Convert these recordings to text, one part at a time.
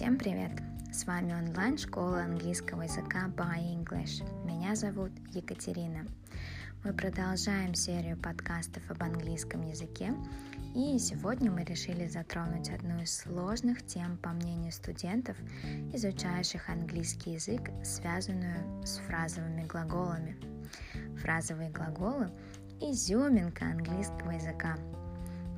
Всем привет! С вами онлайн-школа английского языка by English. Меня зовут Екатерина. Мы продолжаем серию подкастов об английском языке, и сегодня мы решили затронуть одну из сложных тем, по мнению студентов, изучающих английский язык, связанную с фразовыми глаголами. Фразовые глаголы – изюминка английского языка –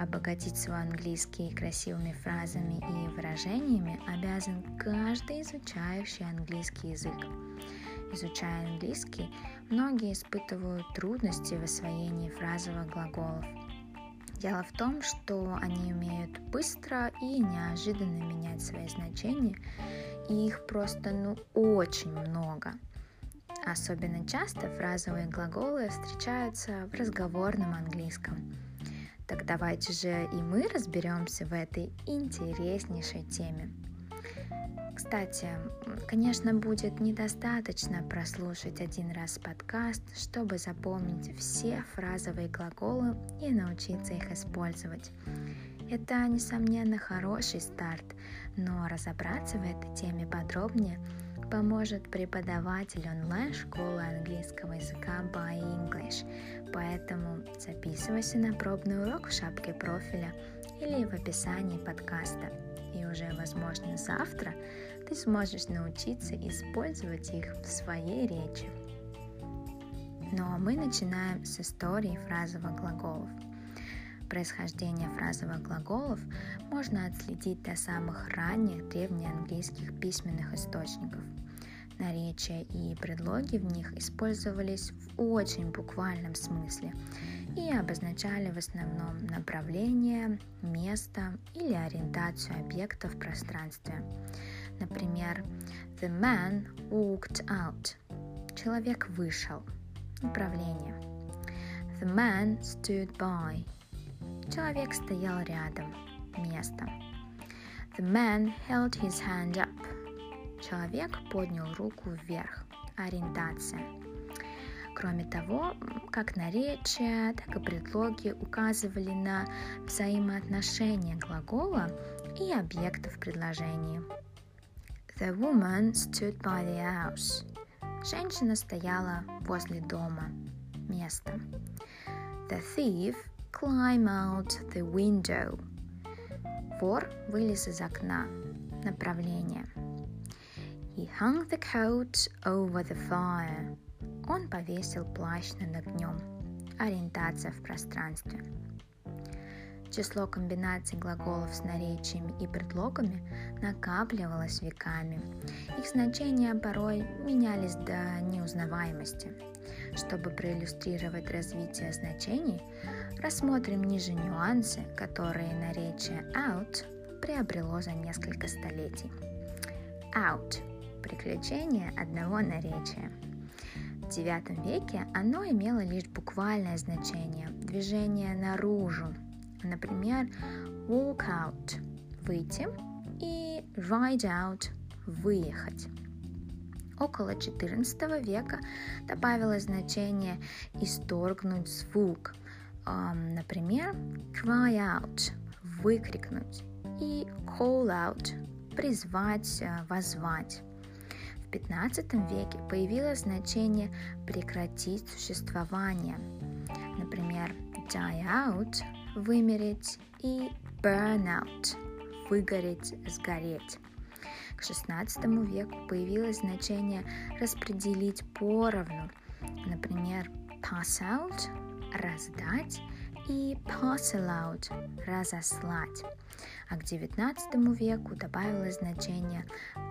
Обогатить свой английский красивыми фразами и выражениями обязан каждый изучающий английский язык. Изучая английский, многие испытывают трудности в освоении фразовых глаголов. Дело в том, что они умеют быстро и неожиданно менять свои значения, и их просто ну очень много. Особенно часто фразовые глаголы встречаются в разговорном английском – так давайте же и мы разберемся в этой интереснейшей теме. Кстати, конечно, будет недостаточно прослушать один раз подкаст, чтобы запомнить все фразовые глаголы и научиться их использовать. Это, несомненно, хороший старт, но разобраться в этой теме подробнее поможет преподаватель онлайн-школы английского языка by English, поэтому записывайся на пробный урок в шапке профиля или в описании подкаста. И уже, возможно, завтра ты сможешь научиться использовать их в своей речи. Ну а мы начинаем с истории фразовых глаголов. Происхождение фразовых глаголов можно отследить до самых ранних древнеанглийских письменных источников – наречия и предлоги в них использовались в очень буквальном смысле и обозначали в основном направление, место или ориентацию объекта в пространстве. Например, The man walked out. Человек вышел. Направление. The man stood by. Человек стоял рядом. Место. The man held his hand up. Человек поднял руку вверх. Ориентация. Кроме того, как наречия, так и предлоги указывали на взаимоотношения глагола и объекта в предложении. The woman stood by the house. Женщина стояла возле дома. Место. The thief climbed out the window. Вор вылез из окна. Направление. He hung the coat over the fire. Он повесил плащ над огнем. Ориентация в пространстве. Число комбинаций глаголов с наречиями и предлогами накапливалось веками. Их значения порой менялись до неузнаваемости. Чтобы проиллюстрировать развитие значений, рассмотрим ниже нюансы, которые наречие out приобрело за несколько столетий. Out приключение одного наречия. В IX веке оно имело лишь буквальное значение – движение наружу. Например, walk out – выйти и ride out – выехать. Около XIV века добавилось значение «исторгнуть звук», например, cry out – выкрикнуть и call out – призвать, возвать. 15 веке появилось значение «прекратить существование». Например, die out – вымереть и burn out – выгореть, сгореть. К XVI веку появилось значение «распределить поровну». Например, pass out – раздать и parcel out – разослать а к XIX веку добавилось значение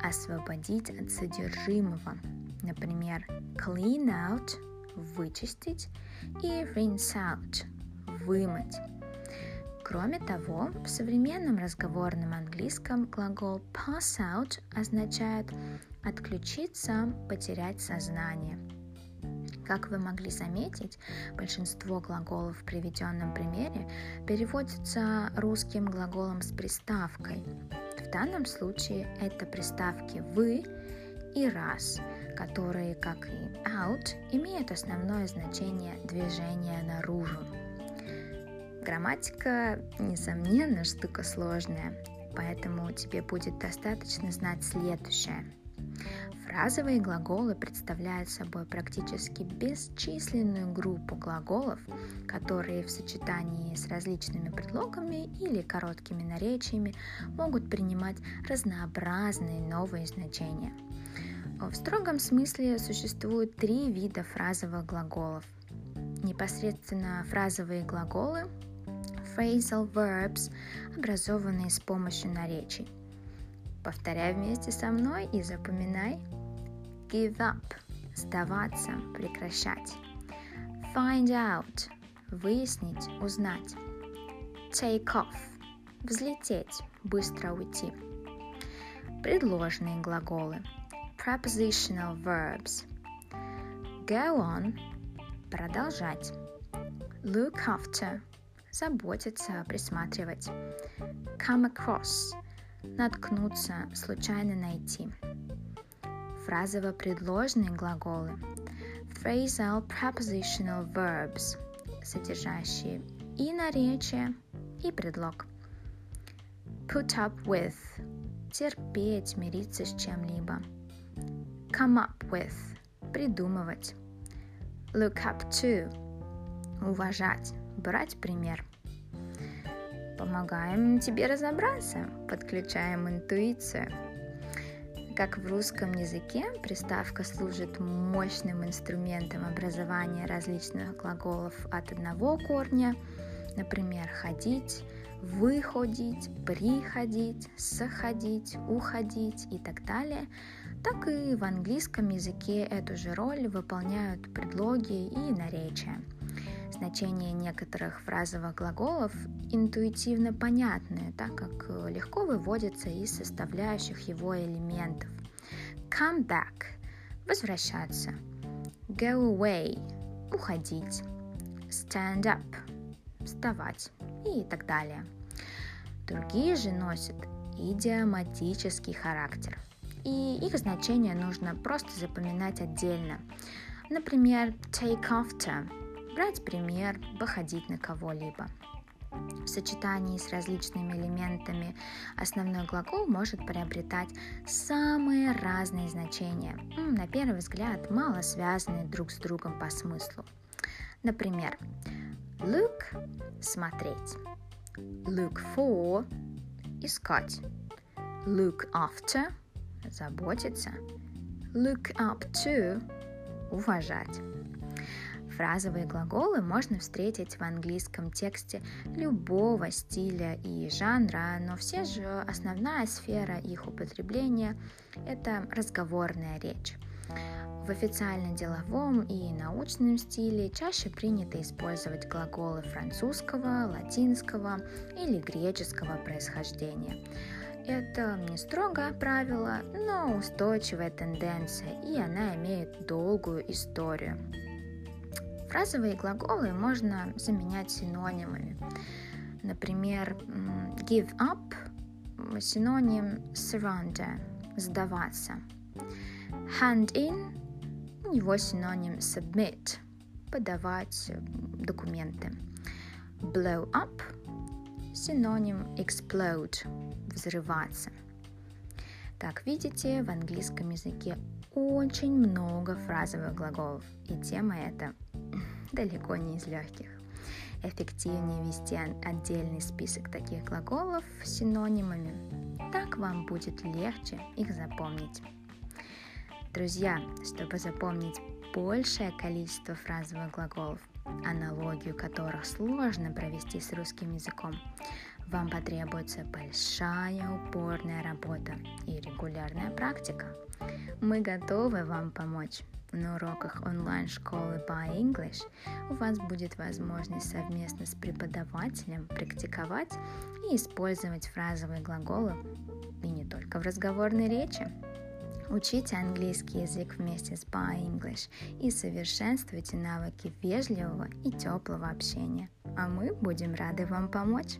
«освободить от содержимого». Например, clean out – вычистить и rinse out – вымыть. Кроме того, в современном разговорном английском глагол pass out означает отключиться, потерять сознание – как вы могли заметить, большинство глаголов в приведенном примере переводятся русским глаголом с приставкой. В данном случае это приставки «вы» и «раз», которые, как и «out», имеют основное значение движения наружу. Грамматика, несомненно, штука сложная. поэтому тебе будет достаточно знать следующее. Фразовые глаголы представляют собой практически бесчисленную группу глаголов, которые в сочетании с различными предлогами или короткими наречиями могут принимать разнообразные новые значения. В строгом смысле существует три вида фразовых глаголов. Непосредственно фразовые глаголы phrasal verbs, образованные с помощью наречий. Повторяй вместе со мной и запоминай. Give up – сдаваться, прекращать. Find out – выяснить, узнать. Take off – взлететь, быстро уйти. Предложные глаголы Prepositional verbs Go on – продолжать. Look after – заботиться, присматривать. Come across – наткнуться, случайно найти. Фразово-предложные глаголы Phrasal prepositional verbs, содержащие и наречие, и предлог. Put up with – терпеть, мириться с чем-либо. Come up with – придумывать. Look up to – уважать, брать пример. Помогаем тебе разобраться, подключаем интуицию. Как в русском языке, приставка служит мощным инструментом образования различных глаголов от одного корня, например, ходить, выходить, приходить, сходить, уходить и так далее, так и в английском языке эту же роль выполняют предлоги и наречия. Значение некоторых фразовых глаголов интуитивно понятны, так как легко выводятся из составляющих его элементов. Come back – возвращаться. Go away – уходить. Stand up – вставать и так далее. Другие же носят идиоматический характер, и их значение нужно просто запоминать отдельно. Например, take after брать пример, походить на кого-либо. В сочетании с различными элементами основной глагол может приобретать самые разные значения, на первый взгляд мало связанные друг с другом по смыслу. Например, look – смотреть, look for – искать, look after – заботиться, look up to – уважать. Фразовые глаголы можно встретить в английском тексте любого стиля и жанра, но все же основная сфера их употребления – это разговорная речь. В официально-деловом и научном стиле чаще принято использовать глаголы французского, латинского или греческого происхождения. Это не строгое правило, но устойчивая тенденция, и она имеет долгую историю. Фразовые глаголы можно заменять синонимами. Например, give up – синоним surrender – сдаваться. Hand in – у него синоним submit – подавать документы. Blow up – синоним explode – взрываться. Как видите, в английском языке очень много фразовых глаголов, и тема эта далеко не из легких. Эффективнее вести отдельный список таких глаголов с синонимами. Так вам будет легче их запомнить. Друзья, чтобы запомнить большее количество фразовых глаголов, аналогию которых сложно провести с русским языком, вам потребуется большая упорная работа и регулярная практика. Мы готовы вам помочь. На уроках онлайн-школы By English у вас будет возможность совместно с преподавателем практиковать и использовать фразовые глаголы и не только в разговорной речи. Учите английский язык вместе с By English и совершенствуйте навыки вежливого и теплого общения. А мы будем рады вам помочь.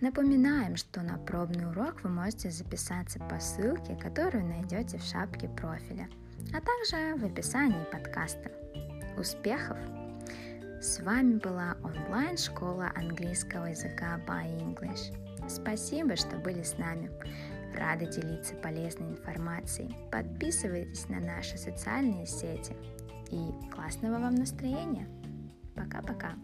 Напоминаем, что на пробный урок вы можете записаться по ссылке, которую найдете в шапке профиля, а также в описании подкаста. Успехов! С вами была онлайн-школа английского языка by English. Спасибо, что были с нами. Рада делиться полезной информацией. Подписывайтесь на наши социальные сети. И классного вам настроения. Пока-пока.